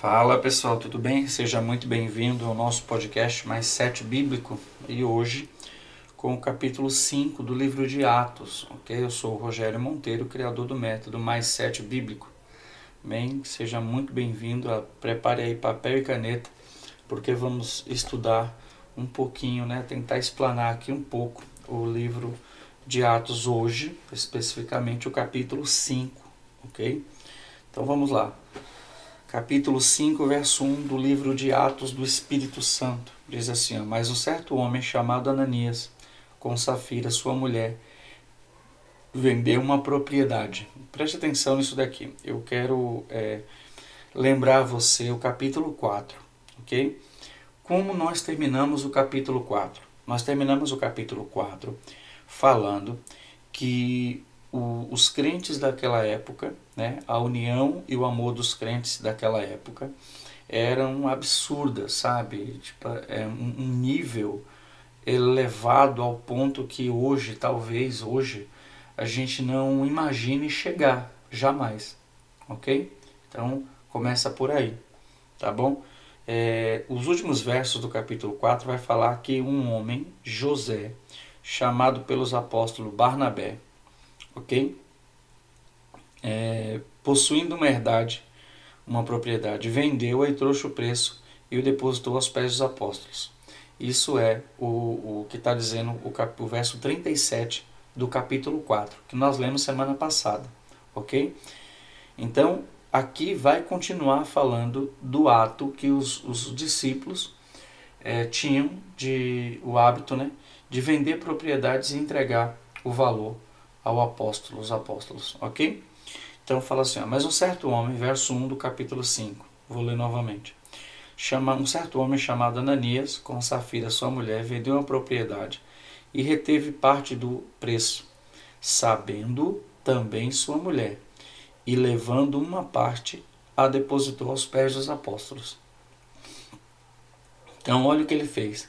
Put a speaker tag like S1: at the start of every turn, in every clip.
S1: Fala pessoal, tudo bem? Seja muito bem-vindo ao nosso podcast Mais Sete Bíblico e hoje com o capítulo 5 do livro de Atos, ok? Eu sou o Rogério Monteiro, criador do método Mais Sete Bíblico. Bem, seja muito bem-vindo, prepare aí papel e caneta, porque vamos estudar um pouquinho, né? Tentar explanar aqui um pouco o livro de Atos hoje, especificamente o capítulo 5, ok? Então vamos lá capítulo 5, verso 1 do livro de Atos do Espírito Santo. Diz assim: ó, Mas um certo homem chamado Ananias, com Safira, sua mulher, vendeu uma propriedade. Preste atenção nisso daqui. Eu quero é, lembrar você o capítulo 4, ok? Como nós terminamos o capítulo 4? Nós terminamos o capítulo 4 falando que o, os crentes daquela época, né, a união e o amor dos crentes daquela época eram absurdas, sabe? Tipo, é um, nível elevado ao ponto que hoje, talvez hoje, a gente não imagine chegar, jamais, ok? Então, começa por aí, tá bom? É, os últimos versos do capítulo 4 vai falar que um homem, José, chamado pelos apóstolos Barnabé, ok? É, possuindo uma herdade, uma propriedade, vendeu-a e trouxe o preço e o depositou aos pés dos apóstolos. Isso é o, o que está dizendo o, cap, o verso 37 do capítulo 4, que nós lemos semana passada, ok? Então, aqui vai continuar falando do ato que os, os discípulos é, tinham de o hábito né, de vender propriedades e entregar o valor ao apóstolo, os apóstolos, ok? Então fala assim, ó, mas um certo homem, verso 1 do capítulo 5, vou ler novamente. Chama, um certo homem chamado Ananias, com Safira, sua mulher, vendeu uma propriedade e reteve parte do preço, sabendo também sua mulher, e levando uma parte, a depositou aos pés dos apóstolos. Então, olha o que ele fez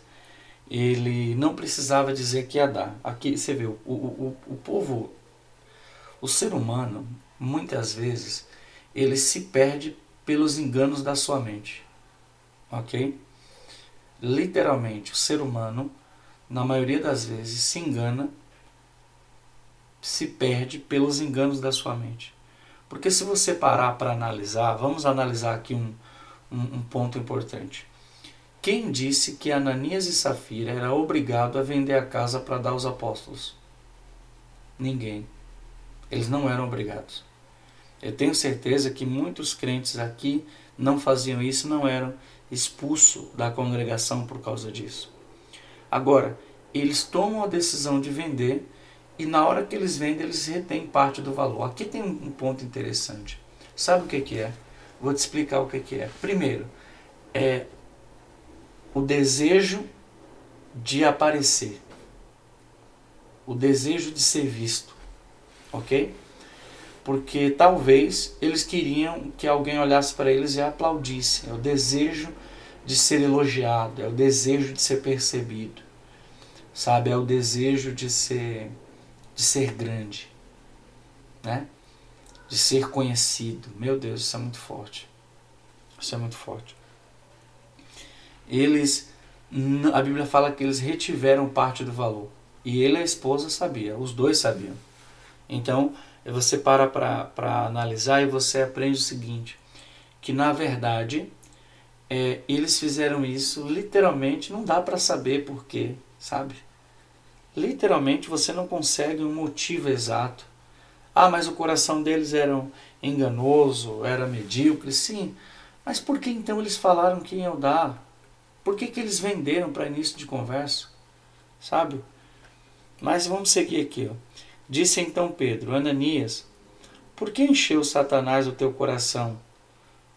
S1: ele não precisava dizer que ia dar. Aqui você vê, o, o, o povo, o ser humano, muitas vezes, ele se perde pelos enganos da sua mente. Ok? Literalmente, o ser humano, na maioria das vezes, se engana, se perde pelos enganos da sua mente. Porque se você parar para analisar, vamos analisar aqui um, um, um ponto importante. Quem disse que Ananias e Safira era obrigado a vender a casa para dar aos apóstolos? Ninguém. Eles não eram obrigados. Eu tenho certeza que muitos crentes aqui não faziam isso, não eram expulsos da congregação por causa disso. Agora, eles tomam a decisão de vender e na hora que eles vendem, eles retêm parte do valor. Aqui tem um ponto interessante. Sabe o que, é? Vou te explicar o que é. Primeiro, é o desejo de aparecer, o desejo de ser visto, ok? Porque talvez eles queriam que alguém olhasse para eles e aplaudisse. É o desejo de ser elogiado, é o desejo de ser percebido, sabe? É o desejo de ser, de ser grande, né? De ser conhecido. Meu Deus, isso é muito forte. Isso é muito forte eles a Bíblia fala que eles retiveram parte do valor. E ele e a esposa sabia, os dois sabiam. Então, você para para analisar e você aprende o seguinte, que na verdade é, eles fizeram isso literalmente, não dá para saber porquê, sabe? Literalmente você não consegue um motivo exato. Ah, mas o coração deles era enganoso, era medíocre, sim. Mas por que então eles falaram que iam dar? Por que, que eles venderam para início de conversa? Sabe? Mas vamos seguir aqui. Ó. Disse então Pedro, Ananias, por que encheu Satanás o teu coração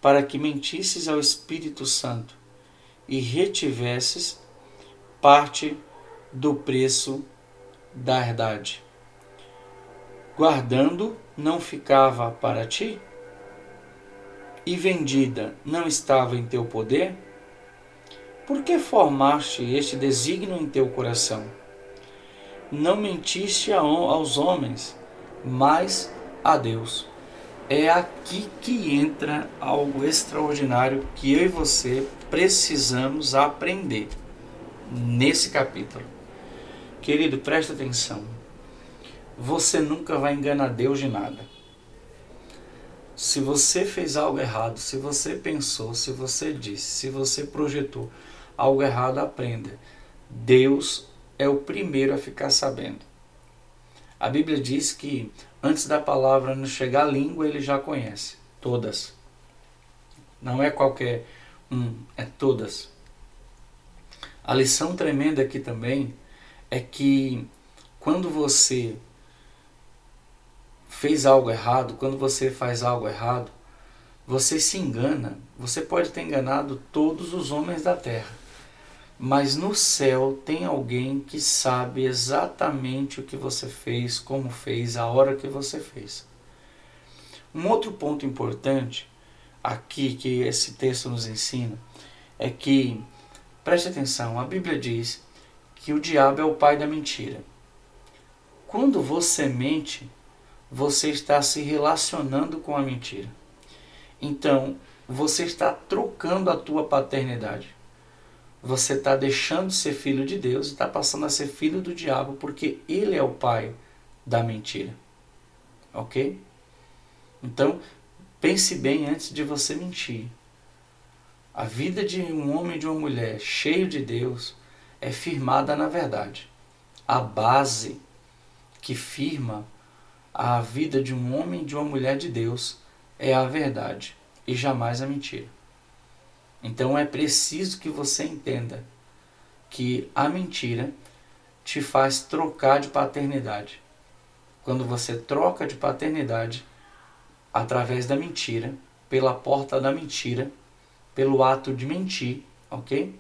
S1: para que mentisses ao Espírito Santo e retivesses parte do preço da herdade? Guardando não ficava para ti? E vendida não estava em teu poder? Por que formaste este desígnio em teu coração? Não mentiste aos homens, mas a Deus. é aqui que entra algo extraordinário que eu e você precisamos aprender nesse capítulo. Querido, presta atenção. Você nunca vai enganar Deus de nada. Se você fez algo errado, se você pensou, se você disse, se você projetou algo errado, aprenda. Deus é o primeiro a ficar sabendo. A Bíblia diz que antes da palavra nos chegar à língua, ele já conhece todas. Não é qualquer um, é todas. A lição tremenda aqui também é que quando você fez algo errado, quando você faz algo errado, você se engana. Você pode ter enganado todos os homens da terra. Mas no céu tem alguém que sabe exatamente o que você fez, como fez, a hora que você fez. Um outro ponto importante aqui que esse texto nos ensina é que, preste atenção, a Bíblia diz que o diabo é o pai da mentira. Quando você mente, você está se relacionando com a mentira. Então, você está trocando a tua paternidade você está deixando de ser filho de Deus e está passando a ser filho do diabo porque ele é o pai da mentira. Ok? Então, pense bem antes de você mentir. A vida de um homem e de uma mulher cheio de Deus é firmada na verdade. A base que firma a vida de um homem e de uma mulher de Deus é a verdade e jamais a mentira. Então é preciso que você entenda que a mentira te faz trocar de paternidade. Quando você troca de paternidade através da mentira, pela porta da mentira, pelo ato de mentir, ok?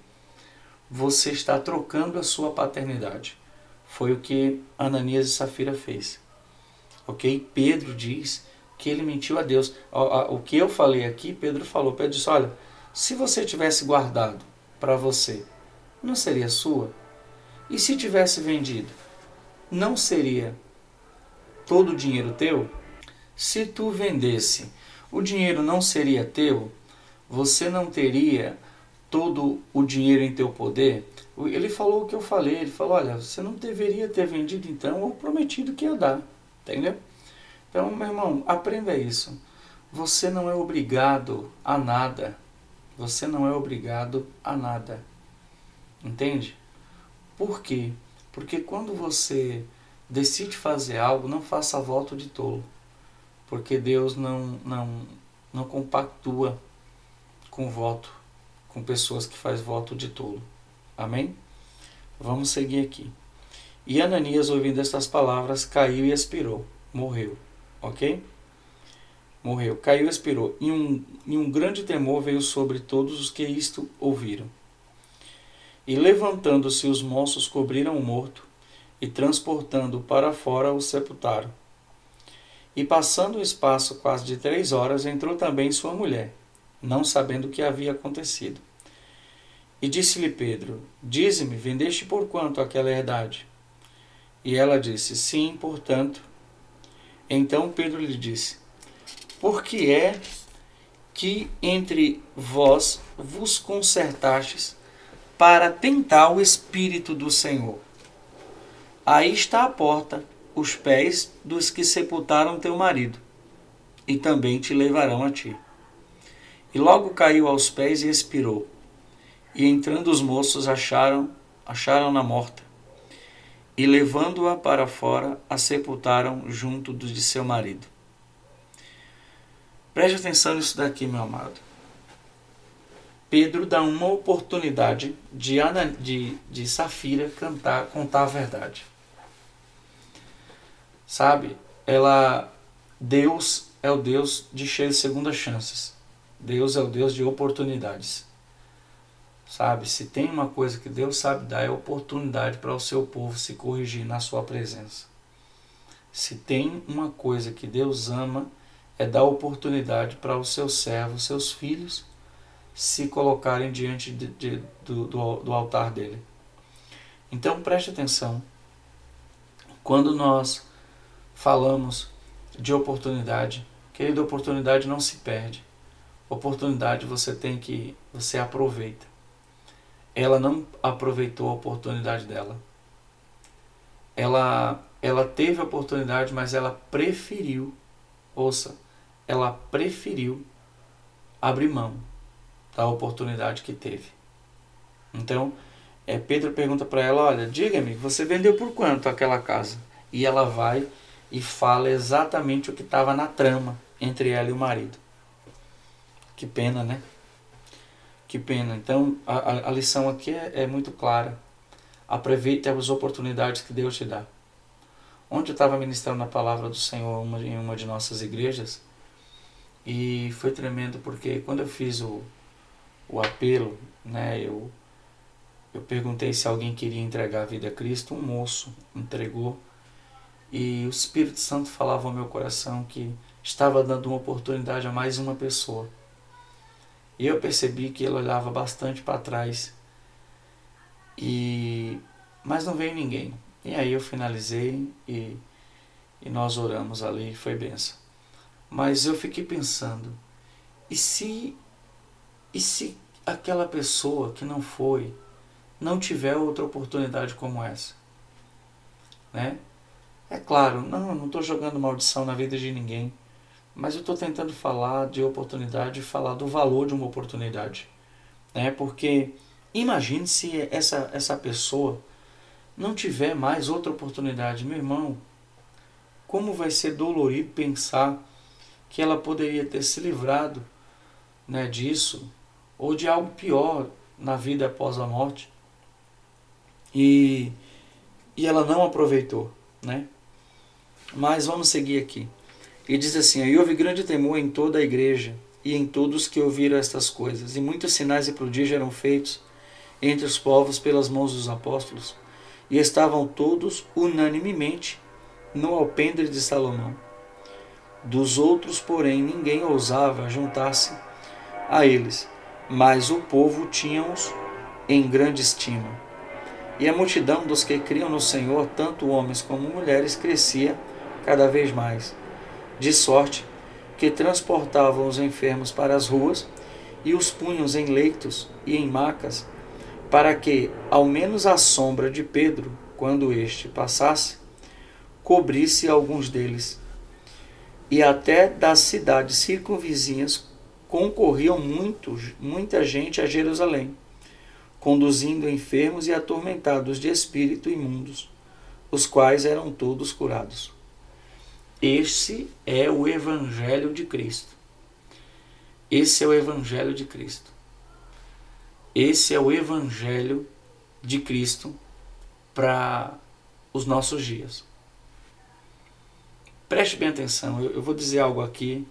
S1: Você está trocando a sua paternidade. Foi o que Ananias e Safira fez. Ok? Pedro diz que ele mentiu a Deus. O que eu falei aqui, Pedro falou. Pedro disse: Olha, se você tivesse guardado para você, não seria sua? E se tivesse vendido, não seria todo o dinheiro teu? Se tu vendesse, o dinheiro não seria teu? Você não teria todo o dinheiro em teu poder? Ele falou o que eu falei, ele falou, olha, você não deveria ter vendido então ou prometido que ia dar, entendeu? Então, meu irmão, aprenda isso. Você não é obrigado a nada. Você não é obrigado a nada. Entende? Por quê? Porque quando você decide fazer algo, não faça voto de tolo. Porque Deus não, não, não compactua com voto, com pessoas que faz voto de tolo. Amém? Vamos seguir aqui. E Ananias, ouvindo estas palavras, caiu e expirou, morreu. Ok? Morreu. Caiu e expirou. E um, e um grande temor veio sobre todos os que isto ouviram. E levantando-se os moços cobriram o morto, e transportando-o para fora o sepultaram. E passando o espaço quase de três horas, entrou também sua mulher, não sabendo o que havia acontecido. E disse-lhe Pedro: Dize-me, vendeste por quanto aquela herdade? E ela disse: Sim, portanto. Então Pedro lhe disse: porque é que entre vós vos consertastes para tentar o Espírito do Senhor. Aí está a porta, os pés dos que sepultaram teu marido, e também te levarão a ti. E logo caiu aos pés e expirou. E entrando os moços acharam, acharam-na morta. E levando-a para fora, a sepultaram junto de seu marido. Preste atenção nisso daqui, meu amado. Pedro dá uma oportunidade de, Ana, de, de Safira cantar, contar a verdade. Sabe? Ela, Deus é o Deus de cheias segundas chances. Deus é o Deus de oportunidades. Sabe? Se tem uma coisa que Deus sabe dar é oportunidade para o seu povo se corrigir na sua presença. Se tem uma coisa que Deus ama é dar oportunidade para os seus servos, seus filhos, se colocarem diante de, de, do, do, do altar dele. Então preste atenção. Quando nós falamos de oportunidade, Querida, oportunidade não se perde. Oportunidade você tem que, você aproveita. Ela não aproveitou a oportunidade dela. Ela, ela teve a oportunidade, mas ela preferiu, ouça, ela preferiu abrir mão da oportunidade que teve. Então, é, Pedro pergunta para ela: Olha, diga-me, você vendeu por quanto aquela casa? E ela vai e fala exatamente o que estava na trama entre ela e o marido. Que pena, né? Que pena. Então, a, a lição aqui é, é muito clara. Aproveite as oportunidades que Deus te dá. Ontem eu estava ministrando a palavra do Senhor em uma de nossas igrejas e foi tremendo porque quando eu fiz o, o apelo, né, eu, eu perguntei se alguém queria entregar a vida a Cristo. Um moço entregou e o Espírito Santo falava ao meu coração que estava dando uma oportunidade a mais uma pessoa. E eu percebi que ele olhava bastante para trás. E mas não veio ninguém. E aí eu finalizei e, e nós oramos ali, foi benção. Mas eu fiquei pensando, e se e se aquela pessoa que não foi não tiver outra oportunidade como essa? Né? É claro, não, não estou jogando maldição na vida de ninguém. Mas eu estou tentando falar de oportunidade, falar do valor de uma oportunidade. Né? Porque imagine se essa, essa pessoa não tiver mais outra oportunidade. Meu irmão, como vai ser dolorido pensar que ela poderia ter se livrado né, disso ou de algo pior na vida após a morte e, e ela não aproveitou, né? Mas vamos seguir aqui. E diz assim: E houve grande temor em toda a igreja e em todos que ouviram estas coisas, e muitos sinais e prodígios eram feitos entre os povos pelas mãos dos apóstolos, e estavam todos unanimemente no alpendre de Salomão. Dos outros, porém, ninguém ousava juntar-se a eles, mas o povo tinha-os em grande estima. E a multidão dos que criam no Senhor, tanto homens como mulheres, crescia cada vez mais de sorte que transportavam os enfermos para as ruas e os punham em leitos e em macas, para que, ao menos a sombra de Pedro, quando este passasse, cobrisse alguns deles. E até das cidades circunvizinhas concorriam muito, muita gente a Jerusalém, conduzindo enfermos e atormentados de espírito imundos, os quais eram todos curados. Esse é o Evangelho de Cristo. Esse é o Evangelho de Cristo. Esse é o Evangelho de Cristo para os nossos dias. Preste bem atenção, eu, eu vou dizer algo aqui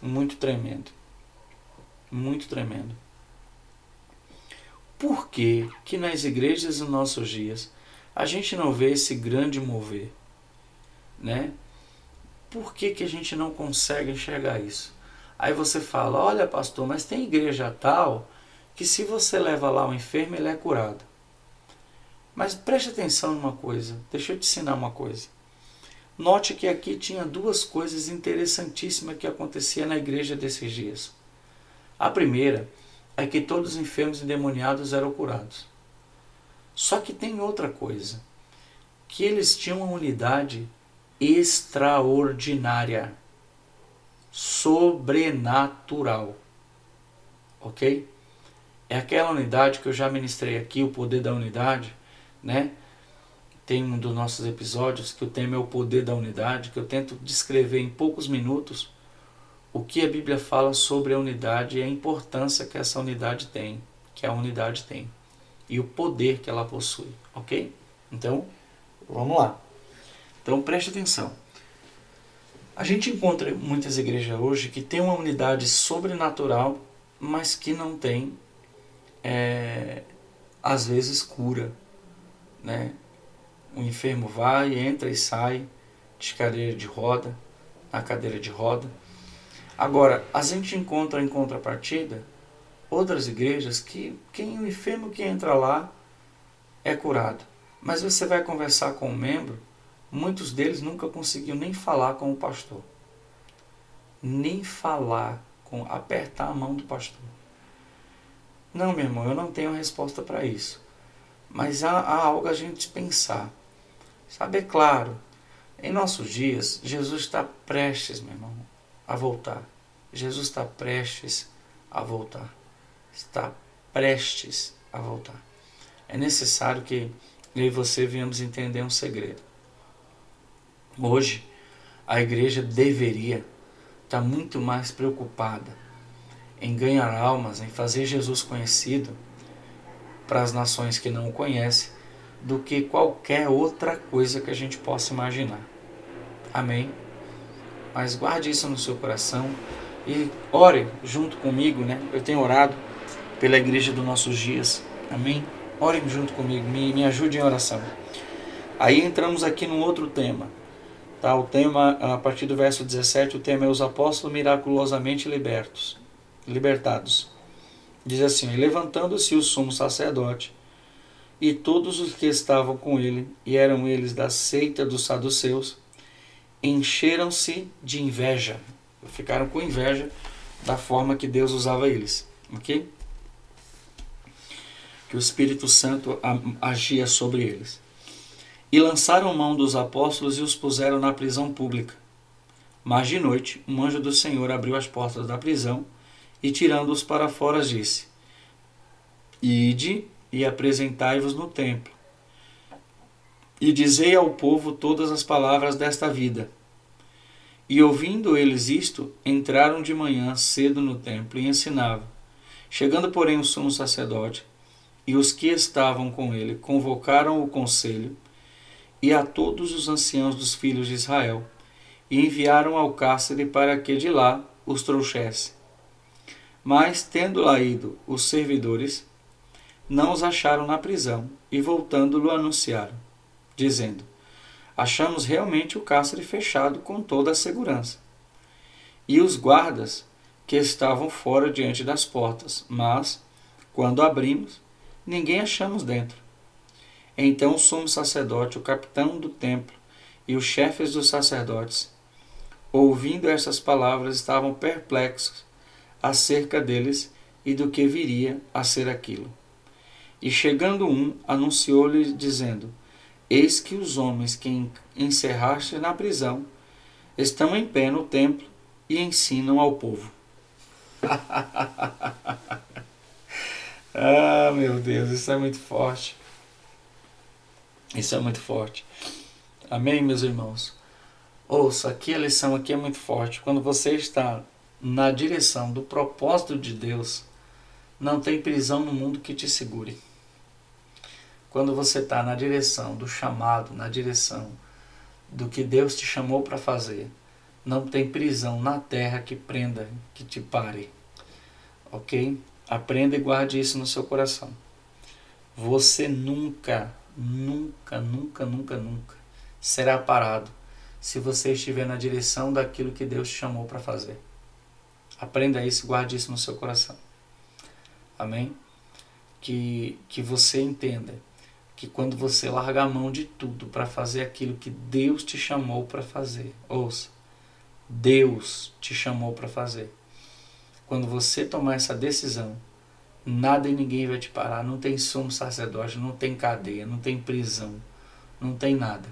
S1: muito tremendo. Muito tremendo. Por que, que nas igrejas dos nossos dias a gente não vê esse grande mover? Né? Por que, que a gente não consegue enxergar isso? Aí você fala: olha, pastor, mas tem igreja tal que se você leva lá o enfermo, ele é curado. Mas preste atenção numa coisa, deixa eu te ensinar uma coisa. Note que aqui tinha duas coisas interessantíssimas que acontecia na igreja desses dias. A primeira é que todos os enfermos endemoniados eram curados. Só que tem outra coisa, que eles tinham uma unidade extraordinária, sobrenatural. Ok? É aquela unidade que eu já ministrei aqui, o poder da unidade, né? Tem um dos nossos episódios que o tema é o poder da unidade, que eu tento descrever em poucos minutos o que a Bíblia fala sobre a unidade e a importância que essa unidade tem, que a unidade tem, e o poder que ela possui, ok? Então, vamos lá. Então preste atenção. A gente encontra muitas igrejas hoje que tem uma unidade sobrenatural, mas que não tem, é, às vezes, cura. Né? O enfermo vai, entra e sai de cadeira de roda, na cadeira de roda. Agora, a gente encontra em contrapartida outras igrejas que quem o enfermo que entra lá é curado. Mas você vai conversar com um membro Muitos deles nunca conseguiam nem falar com o pastor. nem falar com apertar a mão do pastor. Não, meu irmão, eu não tenho resposta para isso. Mas há, há algo a gente pensar. Sabe, é claro, em nossos dias, Jesus está prestes, meu irmão, a voltar. Jesus está prestes a voltar. Está prestes a voltar. É necessário que eu e você venhamos entender um segredo. Hoje, a igreja deveria estar muito mais preocupada em ganhar almas, em fazer Jesus conhecido para as nações que não o conhecem, do que qualquer outra coisa que a gente possa imaginar. Amém? Mas guarde isso no seu coração e ore junto comigo, né? Eu tenho orado pela igreja dos nossos dias. Amém? Orem junto comigo, me, me ajude em oração. Aí entramos aqui num outro tema. Tá? O tema, a partir do verso 17, o tema é os apóstolos miraculosamente libertos, libertados. Diz assim: Levantando-se o sumo sacerdote e todos os que estavam com ele, e eram eles da seita dos saduceus, encheram-se de inveja. Ficaram com inveja da forma que Deus usava eles. Ok? Que o Espírito Santo agia sobre eles. E lançaram mão dos apóstolos e os puseram na prisão pública. Mas de noite, um anjo do Senhor abriu as portas da prisão e, tirando-os para fora, disse: Ide e apresentai-vos no templo e dizei ao povo todas as palavras desta vida. E ouvindo eles isto, entraram de manhã cedo no templo e ensinavam. Chegando, porém, o sumo sacerdote e os que estavam com ele convocaram o conselho e a todos os anciãos dos filhos de Israel e enviaram ao cárcere para que de lá os trouxesse. Mas, tendo lá ido os servidores, não os acharam na prisão e, voltando-lo, anunciaram dizendo: Achamos realmente o cárcere fechado com toda a segurança. E os guardas que estavam fora diante das portas, mas, quando abrimos, ninguém achamos dentro. Então o sumo sacerdote, o capitão do templo e os chefes dos sacerdotes, ouvindo estas palavras, estavam perplexos acerca deles e do que viria a ser aquilo. E chegando um, anunciou-lhe, dizendo: Eis que os homens que encerraste na prisão estão em pé no templo e ensinam ao povo. ah, meu Deus, isso é muito forte. Isso é muito forte. Amém, meus irmãos? Ouça, aqui a lição aqui é muito forte. Quando você está na direção do propósito de Deus, não tem prisão no mundo que te segure quando você está na direção do chamado, na direção do que Deus te chamou para fazer, não tem prisão na terra que prenda, que te pare. Ok? Aprenda e guarde isso no seu coração. Você nunca, nunca, nunca, nunca, nunca será parado se você estiver na direção daquilo que Deus te chamou para fazer. Aprenda isso, guarde isso no seu coração. Amém? Que, que você entenda que quando você larga a mão de tudo para fazer aquilo que Deus te chamou para fazer, ouça, Deus te chamou para fazer. Quando você tomar essa decisão, nada e ninguém vai te parar. Não tem sumo sacerdote, não tem cadeia, não tem prisão, não tem nada.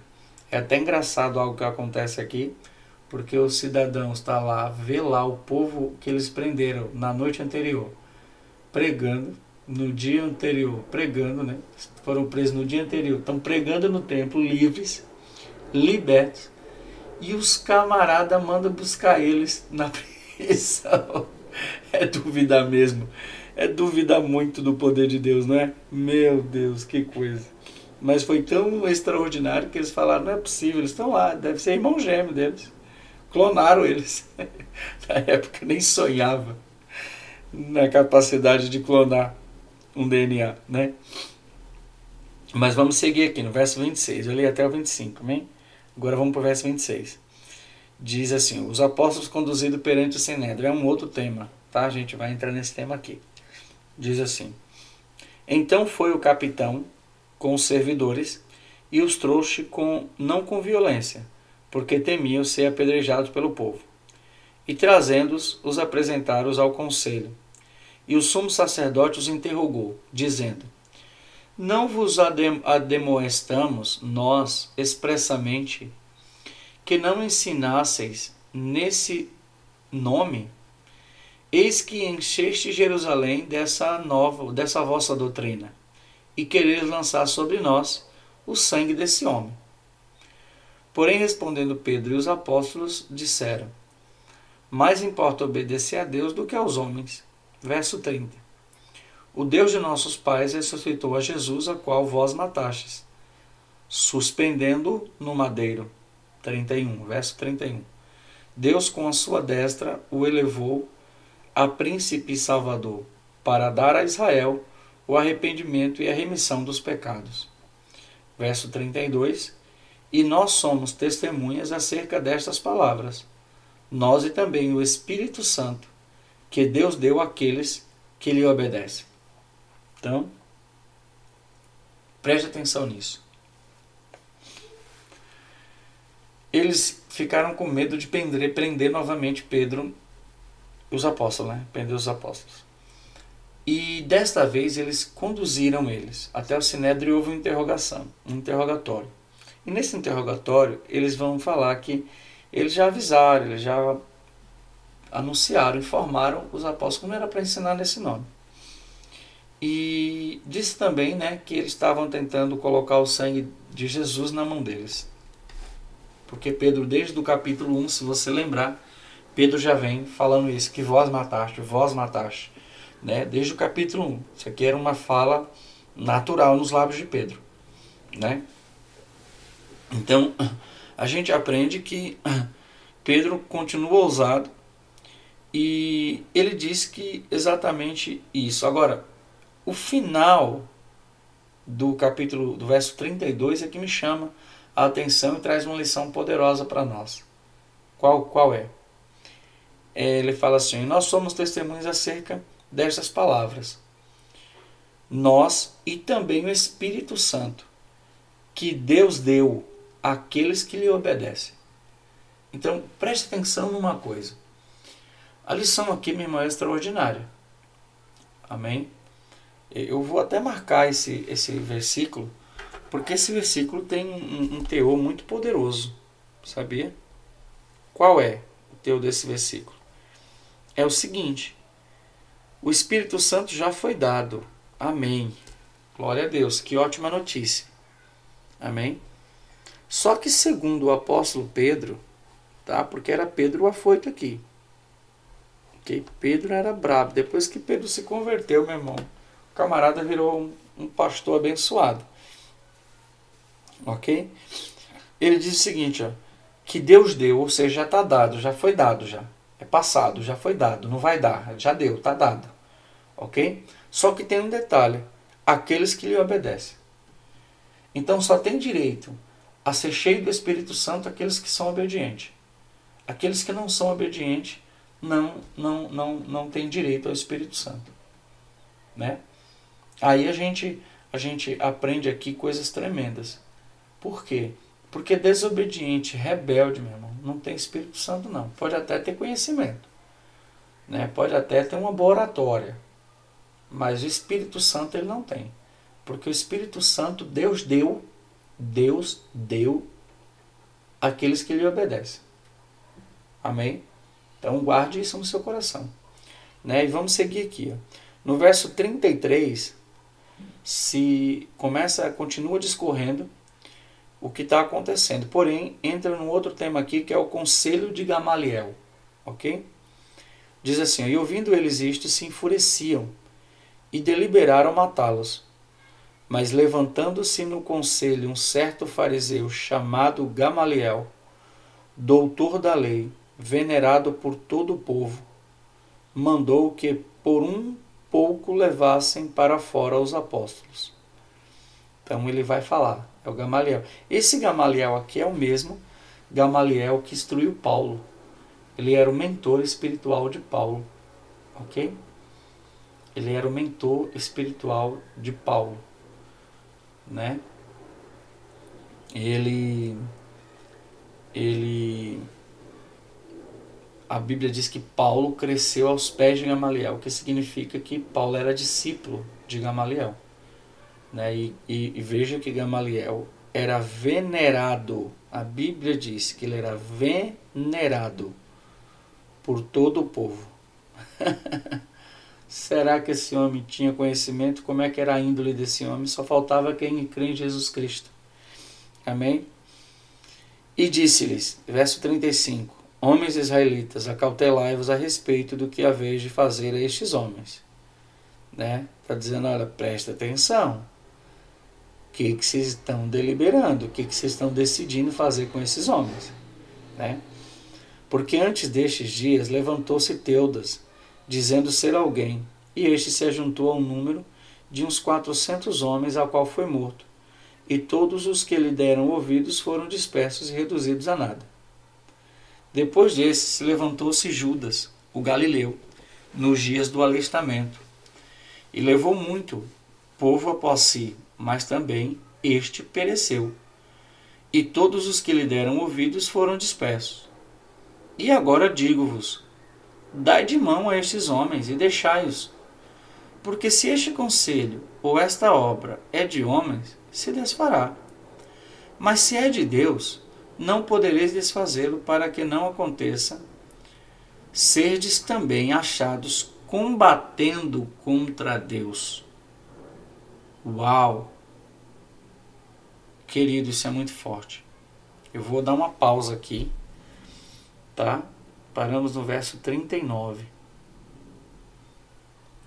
S1: É até engraçado algo que acontece aqui, porque o cidadão está lá, vê lá o povo que eles prenderam na noite anterior, pregando, no dia anterior, pregando, né? Foram presos no dia anterior, estão pregando no templo, livres, libertos, e os camaradas mandam buscar eles na prisão. É duvidar mesmo. É duvidar muito do poder de Deus, não é? Meu Deus, que coisa. Mas foi tão extraordinário que eles falaram: não é possível, eles estão lá, deve ser irmão gêmeo deles. Clonaram eles. Na época nem sonhava na capacidade de clonar um DNA, né? Mas vamos seguir aqui no verso 26. Eu li até o 25, amém? Agora vamos para o verso 26. Diz assim: Os apóstolos conduzidos perante o Sinédrio. É um outro tema, tá? A gente vai entrar nesse tema aqui. Diz assim: Então foi o capitão com os servidores e os trouxe com, não com violência, porque temiam ser apedrejados pelo povo. e trazendo-os, os apresentaram ao conselho. E o sumo sacerdote os interrogou, dizendo: Não vos ademoestamos nós expressamente que não ensinasseis nesse nome? Eis que encheste Jerusalém dessa nova, dessa vossa doutrina, e quereis lançar sobre nós o sangue desse homem. Porém, respondendo Pedro e os apóstolos, disseram: Mais importa obedecer a Deus do que aos homens. Verso 30. O Deus de nossos pais ressuscitou a Jesus, a qual vós matastes, suspendendo no madeiro. 31, verso 31. Deus, com a sua destra, o elevou a príncipe salvador, para dar a Israel o arrependimento e a remissão dos pecados. Verso 32. E nós somos testemunhas acerca destas palavras, nós e também o Espírito Santo, que Deus deu àqueles que lhe obedecem. Então, preste atenção nisso. Eles ficaram com medo de prender, prender novamente Pedro os apóstolos, né? Prender os apóstolos. E desta vez eles conduziram eles até o Sinédrio e houve uma interrogação, um interrogatório. E nesse interrogatório eles vão falar que eles já avisaram, eles já anunciaram, informaram os apóstolos como era para ensinar nesse nome. E disse também né, que eles estavam tentando colocar o sangue de Jesus na mão deles. Porque Pedro, desde o capítulo 1, se você lembrar, Pedro já vem falando isso, que vós mataste, vós mataste. Né? Desde o capítulo 1. Isso aqui era uma fala natural nos lábios de Pedro. Né? Então, a gente aprende que Pedro continua ousado e ele diz que exatamente isso. Agora, o final do capítulo, do verso 32 é que me chama a atenção e traz uma lição poderosa para nós. Qual, qual é? é? Ele fala assim: Nós somos testemunhas acerca destas palavras. Nós e também o Espírito Santo, que Deus deu àqueles que lhe obedecem. Então, preste atenção numa coisa. A lição aqui, minha irmã, é extraordinária. Amém? Eu vou até marcar esse, esse versículo, porque esse versículo tem um, um teor muito poderoso. Sabia? Qual é o teor desse versículo? É o seguinte: o Espírito Santo já foi dado. Amém. Glória a Deus. Que ótima notícia. Amém. Só que segundo o apóstolo Pedro, tá? Porque era Pedro o afoito aqui. Ok? Pedro era brabo. Depois que Pedro se converteu, meu irmão, o camarada virou um, um pastor abençoado. Ok? Ele diz o seguinte, ó, que Deus deu, ou seja, já está dado, já foi dado já. É passado, já foi dado, não vai dar, já deu, está dado. Ok? Só que tem um detalhe: aqueles que lhe obedecem. Então só tem direito a ser cheio do Espírito Santo aqueles que são obedientes. Aqueles que não são obedientes não não não não têm direito ao Espírito Santo, né? Aí a gente a gente aprende aqui coisas tremendas. Por quê? Porque desobediente, rebelde, meu irmão, não tem Espírito Santo não. Pode até ter conhecimento, né? Pode até ter uma boa oratória, mas o Espírito Santo ele não tem. Porque o Espírito Santo Deus deu, Deus deu aqueles que lhe obedecem. Amém? Então guarde isso no seu coração. Né? E vamos seguir aqui. Ó. No verso 33, se começa, continua discorrendo o que está acontecendo. Porém, entra num outro tema aqui que é o conselho de Gamaliel. Ok? Diz assim: E ouvindo eles isto, se enfureciam e deliberaram matá-los. Mas levantando-se no conselho um certo fariseu chamado Gamaliel, doutor da lei, venerado por todo o povo, mandou que por um pouco levassem para fora os apóstolos. Então ele vai falar, é o Gamaliel. Esse Gamaliel aqui é o mesmo Gamaliel que instruiu Paulo. Ele era o mentor espiritual de Paulo, ok? Ele era o mentor espiritual de Paulo, né? Ele ele a Bíblia diz que Paulo cresceu aos pés de Gamaliel, o que significa que Paulo era discípulo de Gamaliel. Né? E, e, e veja que Gamaliel era venerado. A Bíblia diz que ele era venerado por todo o povo. Será que esse homem tinha conhecimento? Como é que era a índole desse homem? Só faltava quem crê em Jesus Cristo. Amém? E disse-lhes, verso 35, Homens israelitas, acautelai-vos a respeito do que haveis de fazer a estes homens. Né? Está dizendo, olha, presta atenção. O que, que vocês estão deliberando? O que, que vocês estão decidindo fazer com esses homens? Né? Porque antes destes dias levantou-se Teudas, dizendo ser alguém, e este se ajuntou ao número de uns quatrocentos homens, ao qual foi morto, e todos os que lhe deram ouvidos foram dispersos e reduzidos a nada. Depois desse, se levantou-se Judas, o galileu, nos dias do alistamento, e levou muito povo após si, mas também este pereceu. E todos os que lhe deram ouvidos foram dispersos. E agora digo-vos: dai de mão a estes homens e deixai-os. Porque se este conselho ou esta obra é de homens, se desfará. Mas se é de Deus, não podereis desfazê-lo para que não aconteça serdes também achados combatendo contra Deus. Uau! Querido, isso é muito forte. Eu vou dar uma pausa aqui, tá? Paramos no verso 39.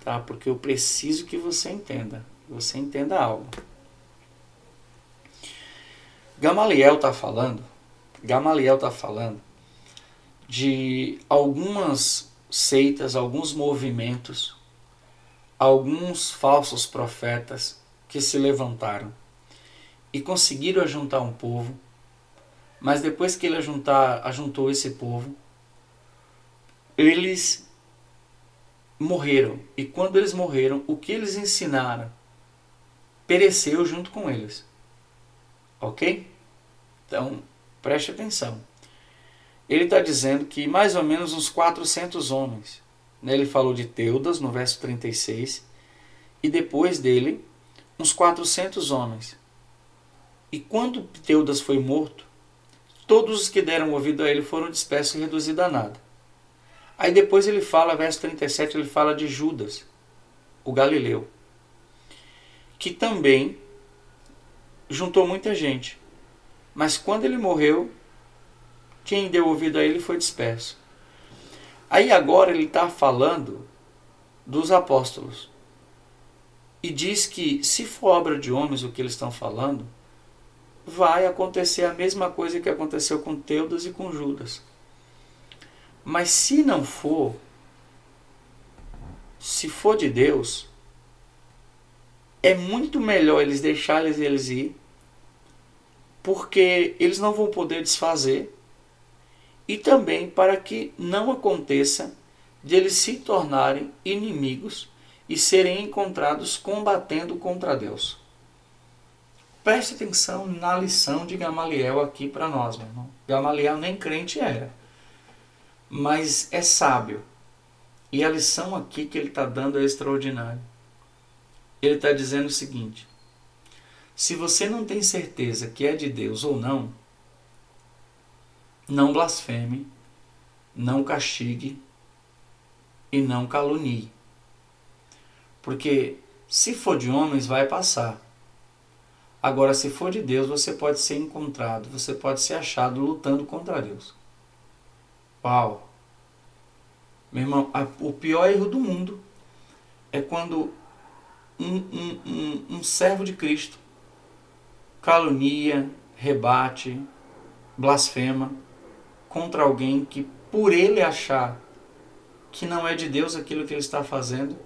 S1: Tá? Porque eu preciso que você entenda, que você entenda algo. Gamaliel está falando, Gamaliel está falando de algumas seitas, alguns movimentos, alguns falsos profetas que se levantaram e conseguiram ajuntar um povo, mas depois que ele ajuntar, ajuntou esse povo, eles morreram. E quando eles morreram, o que eles ensinaram pereceu junto com eles. Ok? Então, preste atenção. Ele está dizendo que mais ou menos uns 400 homens. Né? Ele falou de Teudas no verso 36. E depois dele, uns 400 homens. E quando Teudas foi morto, todos os que deram ouvido a ele foram dispersos e reduzidos a nada. Aí depois ele fala, verso 37, ele fala de Judas, o Galileu, que também juntou muita gente. Mas quando ele morreu, quem deu ouvido a ele foi disperso. Aí agora ele está falando dos apóstolos. E diz que se for obra de homens o que eles estão falando, vai acontecer a mesma coisa que aconteceu com Teudas e com Judas. Mas se não for, se for de Deus, é muito melhor eles deixarem eles ir, porque eles não vão poder desfazer, e também para que não aconteça de eles se tornarem inimigos e serem encontrados combatendo contra Deus. Preste atenção na lição de Gamaliel aqui para nós, meu irmão. Gamaliel nem crente era, mas é sábio. E a lição aqui que ele está dando é extraordinária. Ele está dizendo o seguinte: se você não tem certeza que é de Deus ou não, não blasfeme, não castigue e não calunie. Porque se for de homens, vai passar. Agora, se for de Deus, você pode ser encontrado, você pode ser achado lutando contra Deus. Uau! Meu irmão, a, o pior erro do mundo é quando um, um, um, um servo de Cristo calunia, rebate, blasfema contra alguém que, por ele achar que não é de Deus aquilo que ele está fazendo,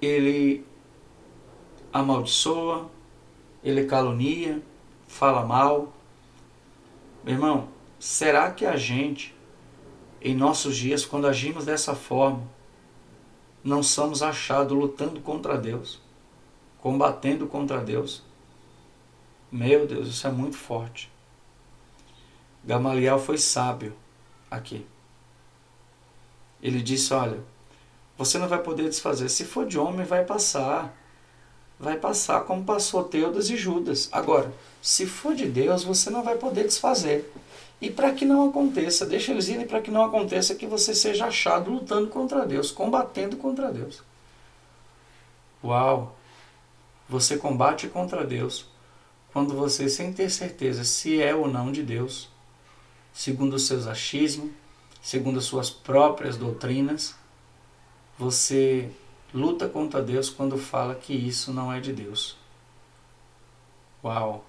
S1: ele amaldiçoa, ele calunia, fala mal. Meu irmão, será que a gente, em nossos dias, quando agimos dessa forma, não somos achados lutando contra Deus, combatendo contra Deus? Meu Deus, isso é muito forte. Gamaliel foi sábio aqui. Ele disse: Olha, você não vai poder desfazer. Se for de homem, vai passar. Vai passar como passou Teudas e Judas. Agora, se for de Deus, você não vai poder desfazer. E para que não aconteça, deixa eles irem para que não aconteça que você seja achado lutando contra Deus, combatendo contra Deus. Uau! Você combate contra Deus quando você, sem ter certeza se é ou não de Deus, segundo os seus achismos, segundo as suas próprias doutrinas, você luta contra Deus quando fala que isso não é de Deus. Uau!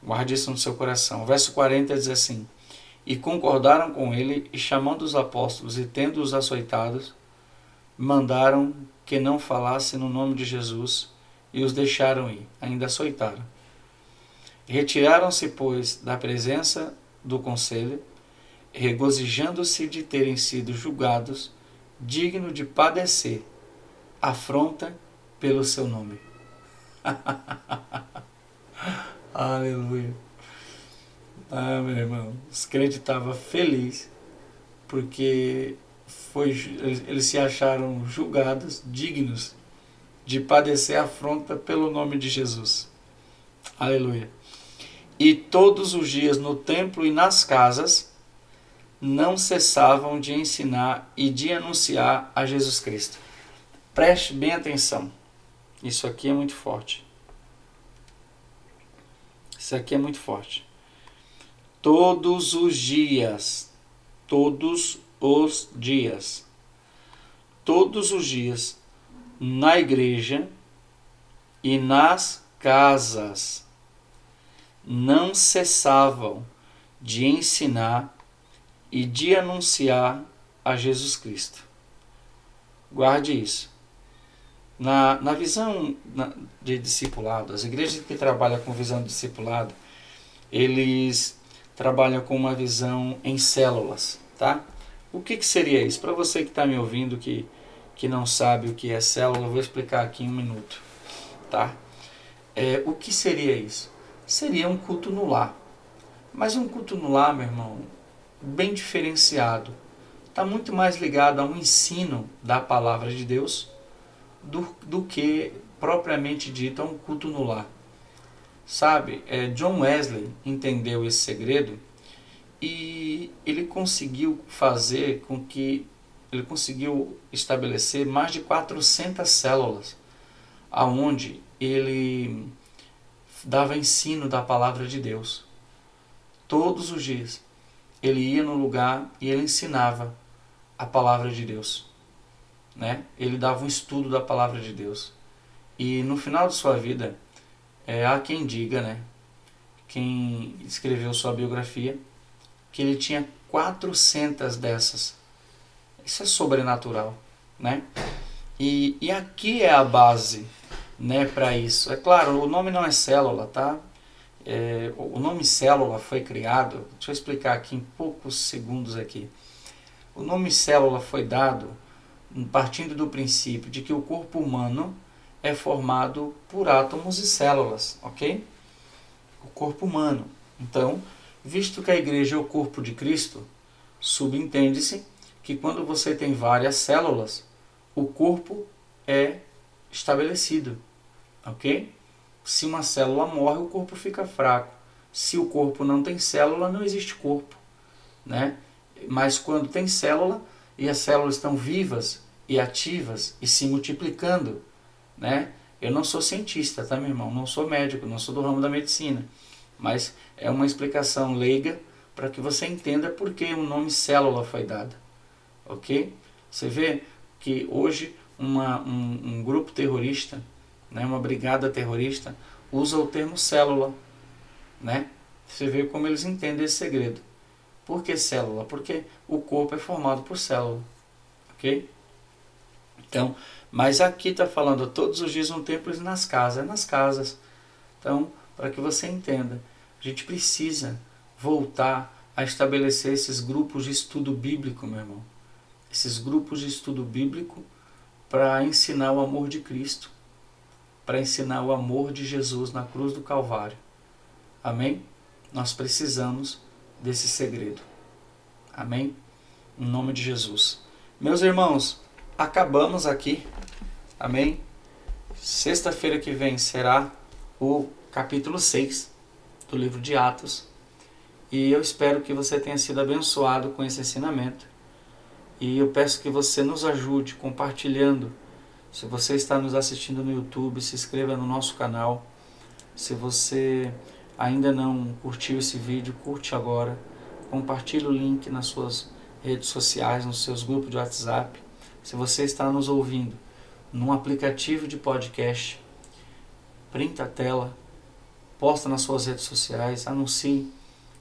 S1: Guarde isso no seu coração. verso 40 diz assim: E concordaram com ele, e chamando os apóstolos e tendo-os açoitados, mandaram que não falassem no nome de Jesus e os deixaram ir, ainda açoitaram. Retiraram-se, pois, da presença do conselho, regozijando-se de terem sido julgados digno de padecer afronta pelo seu nome. Aleluia. Ah, meu irmão, os crentes estavam felizes porque foi, eles se acharam julgados, dignos de padecer afronta pelo nome de Jesus. Aleluia. E todos os dias no templo e nas casas não cessavam de ensinar e de anunciar a Jesus Cristo. Preste bem atenção. Isso aqui é muito forte. Isso aqui é muito forte. Todos os dias, todos os dias, todos os dias, na igreja e nas casas, não cessavam de ensinar e de anunciar a Jesus Cristo. Guarde isso. Na, na visão de discipulado, as igrejas que trabalham com visão de discipulado, eles trabalham com uma visão em células, tá? O que, que seria isso? Para você que está me ouvindo, que, que não sabe o que é célula, eu vou explicar aqui em um minuto, tá? É, o que seria isso? Seria um culto no lar. Mas um culto no lar, meu irmão, bem diferenciado. Está muito mais ligado a um ensino da palavra de Deus do, do que propriamente dito a um culto no lar. Sabe, é, John Wesley entendeu esse segredo e ele conseguiu fazer com que ele conseguiu estabelecer mais de 400 células aonde ele dava ensino da palavra de Deus. Todos os dias ele ia no lugar e ele ensinava a palavra de Deus né? Ele dava um estudo da palavra de Deus. E no final de sua vida, é, há quem diga, né? Quem escreveu sua biografia, que ele tinha 400 dessas. Isso é sobrenatural, né? E, e aqui é a base, né, para isso. É claro, o nome não é célula, tá? É, o nome célula foi criado, deixa eu explicar aqui em poucos segundos aqui. O nome célula foi dado partindo do princípio de que o corpo humano é formado por átomos e células, ok? O corpo humano. Então, visto que a igreja é o corpo de Cristo, subentende-se que quando você tem várias células, o corpo é estabelecido, ok? Se uma célula morre, o corpo fica fraco. Se o corpo não tem célula, não existe corpo, né? Mas quando tem célula, e as células estão vivas e ativas e se multiplicando, né? Eu não sou cientista, tá, meu irmão? Não sou médico, não sou do ramo da medicina, mas é uma explicação leiga para que você entenda por que o nome célula foi dado, ok? Você vê que hoje uma, um, um grupo terrorista, né, uma brigada terrorista, usa o termo célula, né? Você vê como eles entendem esse segredo. Por que célula? Porque o corpo é formado por célula. Ok? Então, mas aqui está falando todos os dias no templo nas casas. É nas casas. Então, para que você entenda, a gente precisa voltar a estabelecer esses grupos de estudo bíblico, meu irmão. Esses grupos de estudo bíblico para ensinar o amor de Cristo, para ensinar o amor de Jesus na cruz do Calvário. Amém? Nós precisamos desse segredo. Amém? Em nome de Jesus. Meus irmãos, acabamos aqui. Amém? Sexta-feira que vem será o capítulo 6 do livro de Atos. E eu espero que você tenha sido abençoado com esse ensinamento. E eu peço que você nos ajude compartilhando. Se você está nos assistindo no YouTube, se inscreva no nosso canal. Se você ainda não curtiu esse vídeo, curte agora. Compartilhe o link nas suas redes sociais, nos seus grupos de WhatsApp. Se você está nos ouvindo num aplicativo de podcast, printa a tela, posta nas suas redes sociais, anuncie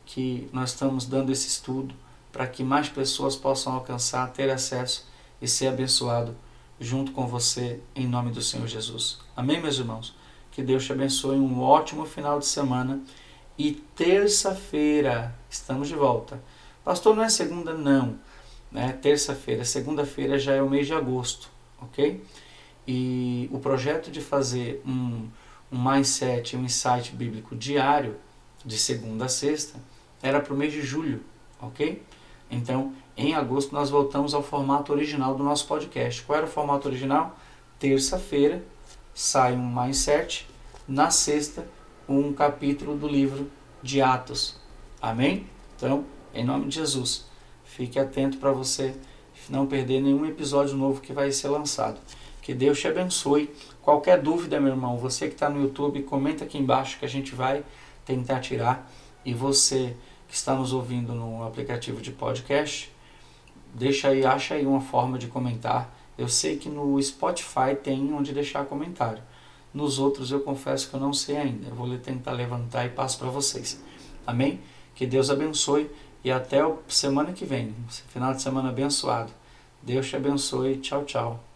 S1: que nós estamos dando esse estudo para que mais pessoas possam alcançar, ter acesso e ser abençoado junto com você em nome do Senhor Jesus. Amém, meus irmãos? Que Deus te abençoe um ótimo final de semana e terça-feira estamos de volta. Pastor, não é segunda? Não. Né? Terça-feira. Segunda-feira já é o mês de agosto, ok? E o projeto de fazer um, um mindset, um insight bíblico diário, de segunda a sexta, era para o mês de julho, ok? Então, em agosto, nós voltamos ao formato original do nosso podcast. Qual era o formato original? Terça-feira sai um mindset, na sexta, um capítulo do livro de Atos. Amém? Então, em nome de Jesus, fique atento para você não perder nenhum episódio novo que vai ser lançado. Que Deus te abençoe. Qualquer dúvida, meu irmão, você que está no YouTube, comenta aqui embaixo que a gente vai tentar tirar. E você que está nos ouvindo no aplicativo de podcast, deixa aí, acha aí uma forma de comentar. Eu sei que no Spotify tem onde deixar comentário. Nos outros eu confesso que eu não sei ainda. Eu vou tentar levantar e passo para vocês. Amém? Que Deus abençoe e até semana que vem. Final de semana abençoado. Deus te abençoe. Tchau, tchau.